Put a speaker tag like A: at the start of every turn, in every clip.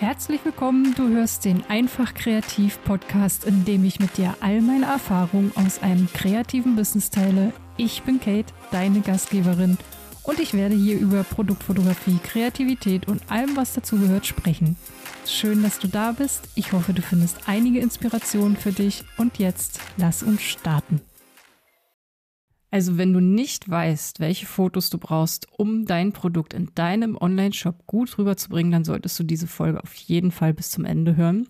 A: Herzlich willkommen, du hörst den Einfach Kreativ Podcast, in dem ich mit dir all meine Erfahrungen aus einem kreativen Business teile. Ich bin Kate, deine Gastgeberin und ich werde hier über Produktfotografie, Kreativität und allem, was dazugehört, sprechen. Schön, dass du da bist. Ich hoffe, du findest einige Inspirationen für dich und jetzt lass uns starten. Also wenn du nicht weißt, welche Fotos du brauchst, um dein Produkt in deinem Online-Shop gut rüberzubringen, dann solltest du diese Folge auf jeden Fall bis zum Ende hören.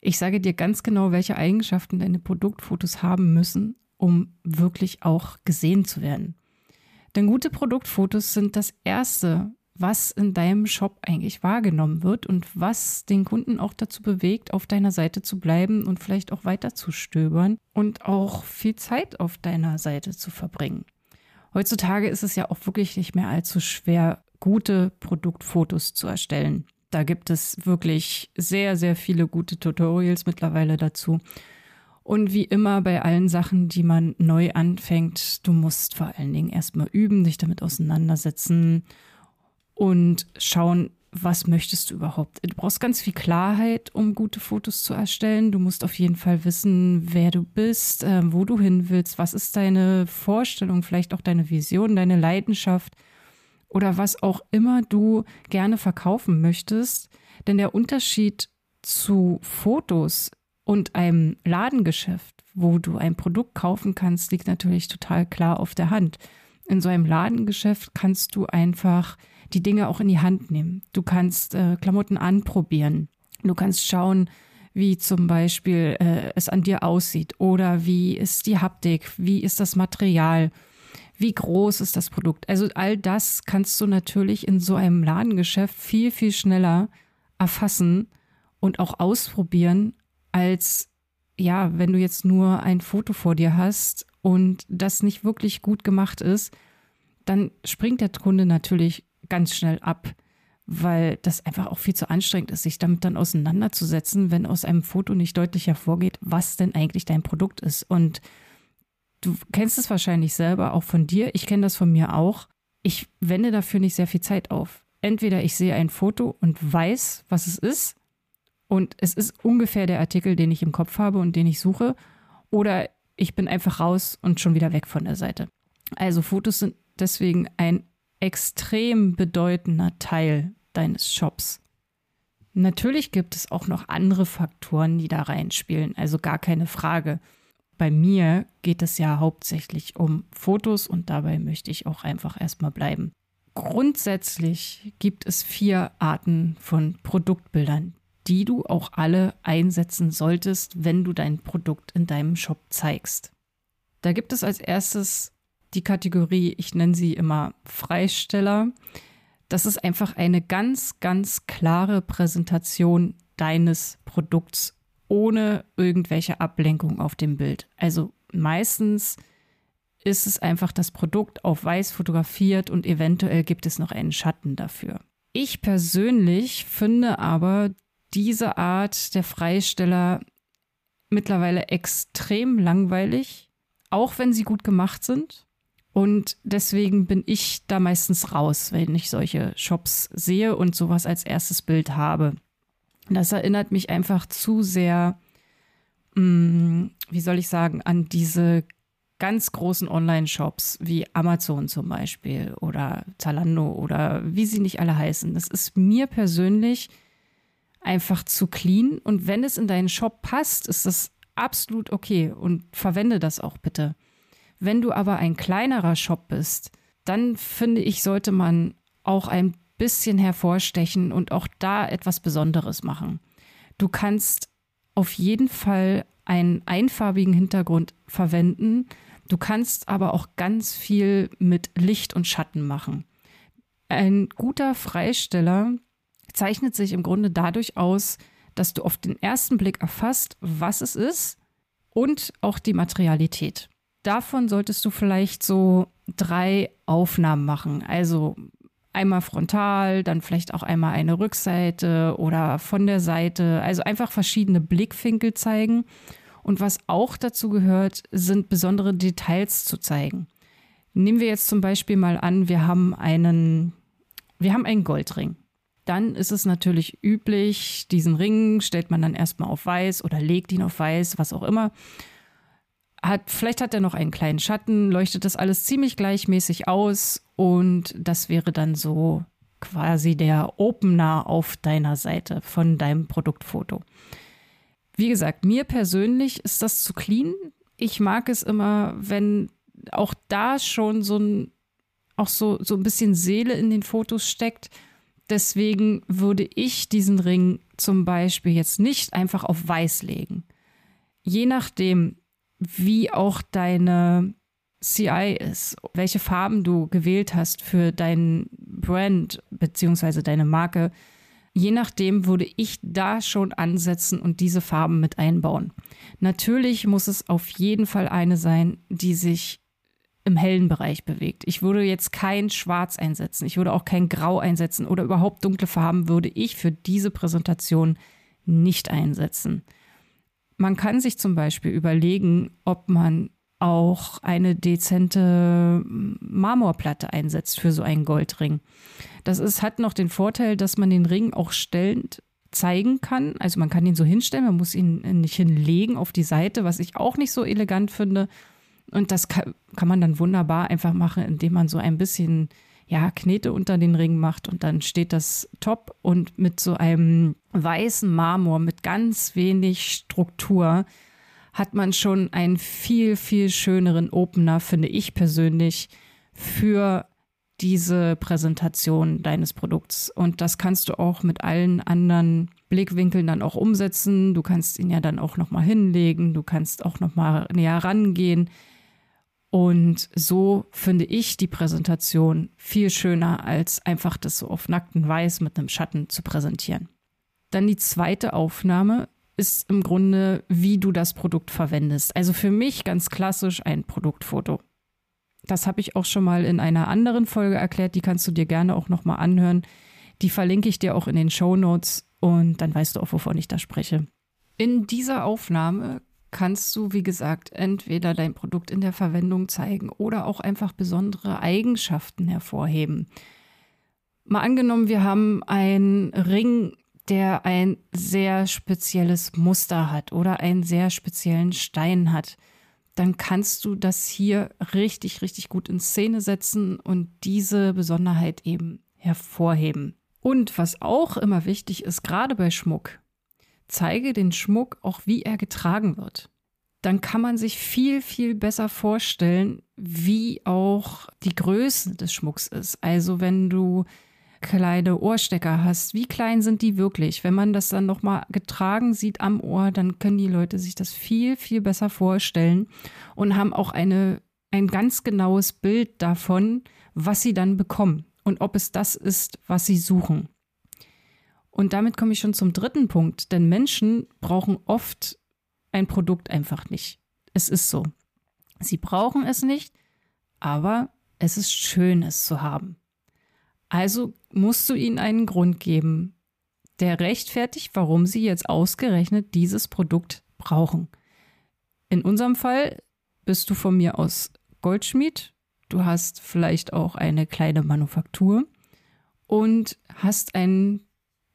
A: Ich sage dir ganz genau, welche Eigenschaften deine Produktfotos haben müssen, um wirklich auch gesehen zu werden. Denn gute Produktfotos sind das Erste, was in deinem Shop eigentlich wahrgenommen wird und was den Kunden auch dazu bewegt, auf deiner Seite zu bleiben und vielleicht auch weiter zu stöbern und auch viel Zeit auf deiner Seite zu verbringen. Heutzutage ist es ja auch wirklich nicht mehr allzu schwer, gute Produktfotos zu erstellen. Da gibt es wirklich sehr, sehr viele gute Tutorials mittlerweile dazu. Und wie immer bei allen Sachen, die man neu anfängt, du musst vor allen Dingen erstmal üben, dich damit auseinandersetzen und schauen, was möchtest du überhaupt? Du brauchst ganz viel Klarheit, um gute Fotos zu erstellen. Du musst auf jeden Fall wissen, wer du bist, äh, wo du hin willst, was ist deine Vorstellung, vielleicht auch deine Vision, deine Leidenschaft oder was auch immer du gerne verkaufen möchtest. Denn der Unterschied zu Fotos und einem Ladengeschäft, wo du ein Produkt kaufen kannst, liegt natürlich total klar auf der Hand. In so einem Ladengeschäft kannst du einfach die Dinge auch in die Hand nehmen. Du kannst äh, Klamotten anprobieren. Du kannst schauen, wie zum Beispiel äh, es an dir aussieht oder wie ist die Haptik, wie ist das Material, wie groß ist das Produkt. Also all das kannst du natürlich in so einem Ladengeschäft viel, viel schneller erfassen und auch ausprobieren, als ja, wenn du jetzt nur ein Foto vor dir hast und das nicht wirklich gut gemacht ist, dann springt der Kunde natürlich ganz schnell ab, weil das einfach auch viel zu anstrengend ist, sich damit dann auseinanderzusetzen, wenn aus einem Foto nicht deutlich hervorgeht, was denn eigentlich dein Produkt ist. Und du kennst es wahrscheinlich selber auch von dir, ich kenne das von mir auch. Ich wende dafür nicht sehr viel Zeit auf. Entweder ich sehe ein Foto und weiß, was es ist, und es ist ungefähr der Artikel, den ich im Kopf habe und den ich suche, oder ich bin einfach raus und schon wieder weg von der Seite. Also Fotos sind deswegen ein extrem bedeutender Teil deines Shops. Natürlich gibt es auch noch andere Faktoren, die da reinspielen, also gar keine Frage. Bei mir geht es ja hauptsächlich um Fotos und dabei möchte ich auch einfach erstmal bleiben. Grundsätzlich gibt es vier Arten von Produktbildern, die du auch alle einsetzen solltest, wenn du dein Produkt in deinem Shop zeigst. Da gibt es als erstes die Kategorie, ich nenne sie immer Freisteller. Das ist einfach eine ganz, ganz klare Präsentation deines Produkts ohne irgendwelche Ablenkung auf dem Bild. Also meistens ist es einfach das Produkt auf weiß fotografiert und eventuell gibt es noch einen Schatten dafür. Ich persönlich finde aber diese Art der Freisteller mittlerweile extrem langweilig, auch wenn sie gut gemacht sind. Und deswegen bin ich da meistens raus, wenn ich solche Shops sehe und sowas als erstes Bild habe. Das erinnert mich einfach zu sehr, mh, mm, wie soll ich sagen, an diese ganz großen Online-Shops wie Amazon zum Beispiel oder Zalando oder wie sie nicht alle heißen. Das ist mir persönlich einfach zu clean. Und wenn es in deinen Shop passt, ist das absolut okay und verwende das auch bitte. Wenn du aber ein kleinerer Shop bist, dann finde ich, sollte man auch ein bisschen hervorstechen und auch da etwas Besonderes machen. Du kannst auf jeden Fall einen einfarbigen Hintergrund verwenden. Du kannst aber auch ganz viel mit Licht und Schatten machen. Ein guter Freisteller zeichnet sich im Grunde dadurch aus, dass du auf den ersten Blick erfasst, was es ist und auch die Materialität davon solltest du vielleicht so drei Aufnahmen machen. Also einmal frontal, dann vielleicht auch einmal eine Rückseite oder von der Seite. Also einfach verschiedene Blickwinkel zeigen. Und was auch dazu gehört, sind besondere Details zu zeigen. Nehmen wir jetzt zum Beispiel mal an, wir haben einen, wir haben einen Goldring. Dann ist es natürlich üblich, diesen Ring stellt man dann erstmal auf weiß oder legt ihn auf weiß, was auch immer. Hat, vielleicht hat er noch einen kleinen Schatten, leuchtet das alles ziemlich gleichmäßig aus und das wäre dann so quasi der Opener auf deiner Seite von deinem Produktfoto. Wie gesagt, mir persönlich ist das zu clean. Ich mag es immer, wenn auch da schon so ein, auch so, so ein bisschen Seele in den Fotos steckt. Deswegen würde ich diesen Ring zum Beispiel jetzt nicht einfach auf weiß legen. Je nachdem, wie auch deine CI ist, welche Farben du gewählt hast für dein Brand beziehungsweise deine Marke, je nachdem würde ich da schon ansetzen und diese Farben mit einbauen. Natürlich muss es auf jeden Fall eine sein, die sich im hellen Bereich bewegt. Ich würde jetzt kein Schwarz einsetzen, ich würde auch kein Grau einsetzen oder überhaupt dunkle Farben würde ich für diese Präsentation nicht einsetzen. Man kann sich zum Beispiel überlegen, ob man auch eine dezente Marmorplatte einsetzt für so einen Goldring. Das ist, hat noch den Vorteil, dass man den Ring auch stellend zeigen kann. Also man kann ihn so hinstellen, man muss ihn nicht hinlegen auf die Seite, was ich auch nicht so elegant finde. Und das kann, kann man dann wunderbar einfach machen, indem man so ein bisschen ja, Knete unter den Ring macht und dann steht das top und mit so einem weißen Marmor mit ganz wenig Struktur hat man schon einen viel, viel schöneren Opener, finde ich persönlich, für diese Präsentation deines Produkts. Und das kannst du auch mit allen anderen Blickwinkeln dann auch umsetzen. Du kannst ihn ja dann auch nochmal hinlegen. Du kannst auch nochmal näher rangehen. Und so finde ich die Präsentation viel schöner, als einfach das so auf nackten Weiß mit einem Schatten zu präsentieren. Dann die zweite Aufnahme ist im Grunde, wie du das Produkt verwendest. Also für mich ganz klassisch ein Produktfoto. Das habe ich auch schon mal in einer anderen Folge erklärt, die kannst du dir gerne auch nochmal anhören. Die verlinke ich dir auch in den Show Notes und dann weißt du auch, wovon ich da spreche. In dieser Aufnahme kannst du, wie gesagt, entweder dein Produkt in der Verwendung zeigen oder auch einfach besondere Eigenschaften hervorheben. Mal angenommen, wir haben einen Ring der ein sehr spezielles Muster hat oder einen sehr speziellen Stein hat, dann kannst du das hier richtig, richtig gut in Szene setzen und diese Besonderheit eben hervorheben. Und was auch immer wichtig ist, gerade bei Schmuck, zeige den Schmuck auch, wie er getragen wird. Dann kann man sich viel, viel besser vorstellen, wie auch die Größe des Schmucks ist. Also wenn du kleine Ohrstecker hast, wie klein sind die wirklich? Wenn man das dann nochmal getragen sieht am Ohr, dann können die Leute sich das viel, viel besser vorstellen und haben auch eine, ein ganz genaues Bild davon, was sie dann bekommen und ob es das ist, was sie suchen. Und damit komme ich schon zum dritten Punkt, denn Menschen brauchen oft ein Produkt einfach nicht. Es ist so. Sie brauchen es nicht, aber es ist schön, es zu haben. Also musst du ihnen einen Grund geben, der rechtfertigt, warum sie jetzt ausgerechnet dieses Produkt brauchen. In unserem Fall bist du von mir aus Goldschmied, du hast vielleicht auch eine kleine Manufaktur und hast einen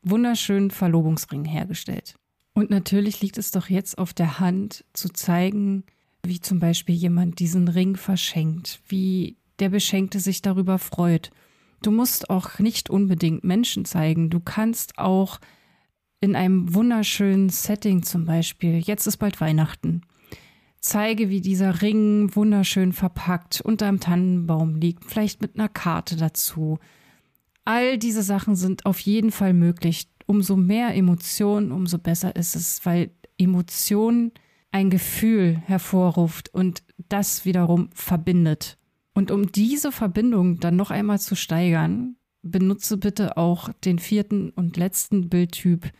A: wunderschönen Verlobungsring hergestellt. Und natürlich liegt es doch jetzt auf der Hand zu zeigen, wie zum Beispiel jemand diesen Ring verschenkt, wie der Beschenkte sich darüber freut Du musst auch nicht unbedingt Menschen zeigen. Du kannst auch in einem wunderschönen Setting zum Beispiel, jetzt ist bald Weihnachten, zeige, wie dieser Ring wunderschön verpackt unter einem Tannenbaum liegt, vielleicht mit einer Karte dazu. All diese Sachen sind auf jeden Fall möglich. Umso mehr Emotionen, umso besser ist es, weil Emotion ein Gefühl hervorruft und das wiederum verbindet. Und um diese Verbindung dann noch einmal zu steigern, benutze bitte auch den vierten und letzten Bildtyp.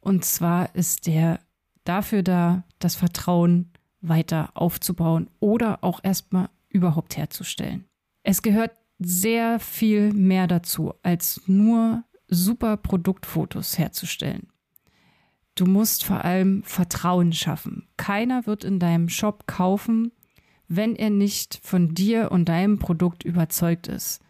A: Und zwar ist der dafür da, das Vertrauen weiter aufzubauen oder auch erstmal überhaupt herzustellen. Es gehört sehr viel mehr dazu, als nur super Produktfotos herzustellen. Du musst vor allem Vertrauen schaffen. Keiner wird in deinem Shop kaufen, wenn er nicht von dir und deinem Produkt überzeugt ist.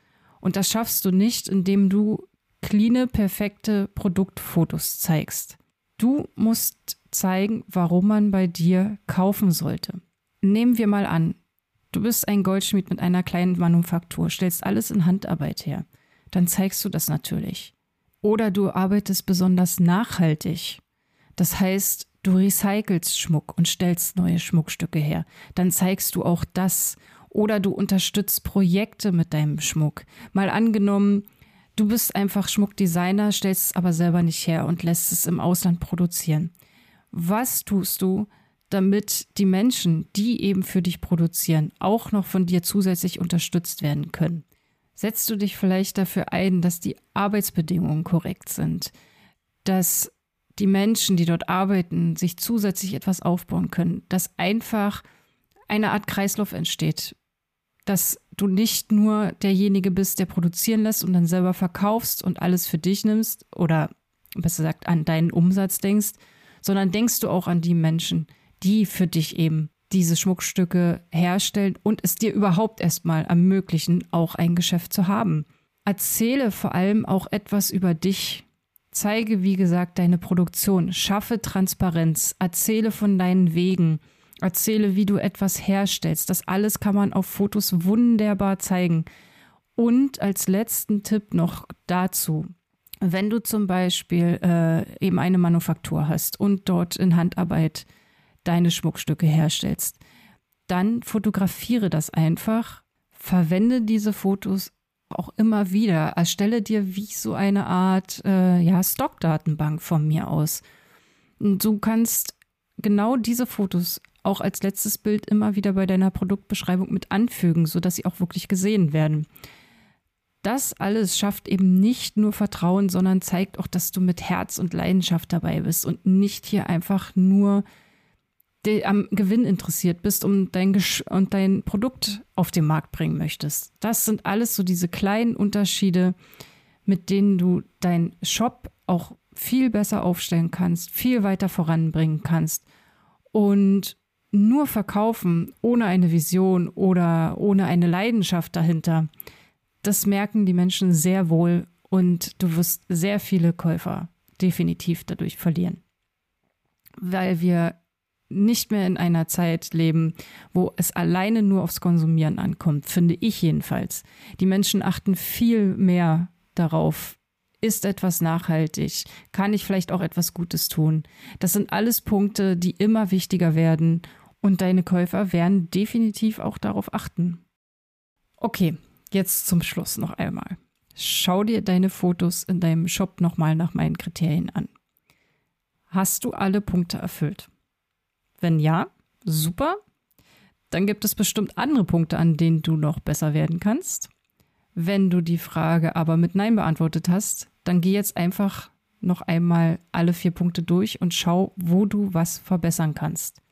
A: Und das schaffst du nicht, indem du cleane, perfekte Produktfotos zeigst. Du musst zeigen, warum man bei dir kaufen sollte. Nehmen wir mal an, du bist ein Goldschmied mit einer kleinen Manufaktur, stellst alles in Handarbeit her. Dann zeigst du das natürlich. Oder du arbeitest besonders nachhaltig. Das heißt, du recycelst Schmuck und stellst neue Schmuckstücke her. Dann zeigst du auch das. Oder du unterstützt Projekte mit deinem Schmuck. Mal angenommen, du bist einfach Schmuckdesigner, stellst es aber selber nicht her und lässt es im Ausland produzieren. Was tust du, damit die Menschen, die eben für dich produzieren, auch noch von dir zusätzlich unterstützt werden können? Setzt du dich vielleicht dafür ein, dass die Arbeitsbedingungen korrekt sind, dass die Menschen, die dort arbeiten, sich zusätzlich etwas aufbauen können, dass einfach eine Art Kreislauf entsteht, dass du nicht nur derjenige bist, der produzieren lässt und dann selber verkaufst und alles für dich nimmst oder besser gesagt an deinen Umsatz denkst, sondern denkst du auch an die Menschen, die für dich eben diese Schmuckstücke herstellen und es dir überhaupt erstmal ermöglichen, auch ein Geschäft zu haben. Erzähle vor allem auch etwas über dich. Zeige, wie gesagt, deine Produktion. Schaffe Transparenz. Erzähle von deinen Wegen. Erzähle, wie du etwas herstellst. Das alles kann man auf Fotos wunderbar zeigen. Und als letzten Tipp noch dazu, wenn du zum Beispiel äh, eben eine Manufaktur hast und dort in Handarbeit deine Schmuckstücke herstellst, dann fotografiere das einfach, verwende diese Fotos auch immer wieder, erstelle dir wie so eine Art äh, ja, Stockdatenbank von mir aus. Und du kannst genau diese Fotos auch als letztes Bild immer wieder bei deiner Produktbeschreibung mit anfügen, sodass sie auch wirklich gesehen werden. Das alles schafft eben nicht nur Vertrauen, sondern zeigt auch, dass du mit Herz und Leidenschaft dabei bist und nicht hier einfach nur am Gewinn interessiert bist und dein, Gesch und dein Produkt auf den Markt bringen möchtest. Das sind alles so diese kleinen Unterschiede, mit denen du deinen Shop auch viel besser aufstellen kannst, viel weiter voranbringen kannst. Und nur verkaufen ohne eine Vision oder ohne eine Leidenschaft dahinter, das merken die Menschen sehr wohl und du wirst sehr viele Käufer definitiv dadurch verlieren. Weil wir nicht mehr in einer Zeit leben, wo es alleine nur aufs Konsumieren ankommt, finde ich jedenfalls. Die Menschen achten viel mehr darauf, ist etwas nachhaltig? Kann ich vielleicht auch etwas Gutes tun? Das sind alles Punkte, die immer wichtiger werden und deine Käufer werden definitiv auch darauf achten. Okay, jetzt zum Schluss noch einmal. Schau dir deine Fotos in deinem Shop nochmal nach meinen Kriterien an. Hast du alle Punkte erfüllt? Wenn ja, super. Dann gibt es bestimmt andere Punkte, an denen du noch besser werden kannst. Wenn du die Frage aber mit Nein beantwortet hast, dann geh jetzt einfach noch einmal alle vier Punkte durch und schau, wo du was verbessern kannst.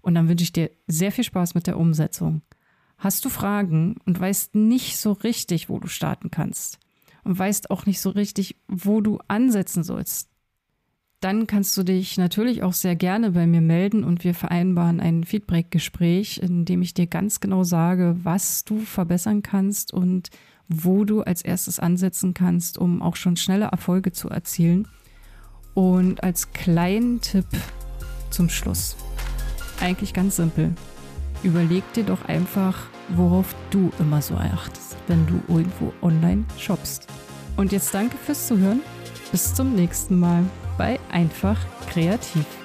A: Und dann wünsche ich dir sehr viel Spaß mit der Umsetzung. Hast du Fragen und weißt nicht so richtig, wo du starten kannst und weißt auch nicht so richtig, wo du ansetzen sollst, dann kannst du dich natürlich auch sehr gerne bei mir melden und wir vereinbaren ein Feedback-Gespräch, in dem ich dir ganz genau sage, was du verbessern kannst und wo du als erstes ansetzen kannst, um auch schon schnelle Erfolge zu erzielen. Und als kleinen Tipp zum Schluss. Eigentlich ganz simpel. Überleg dir doch einfach, worauf du immer so achtest, wenn du irgendwo online shoppst. Und jetzt danke fürs Zuhören. Bis zum nächsten Mal bei Einfach Kreativ.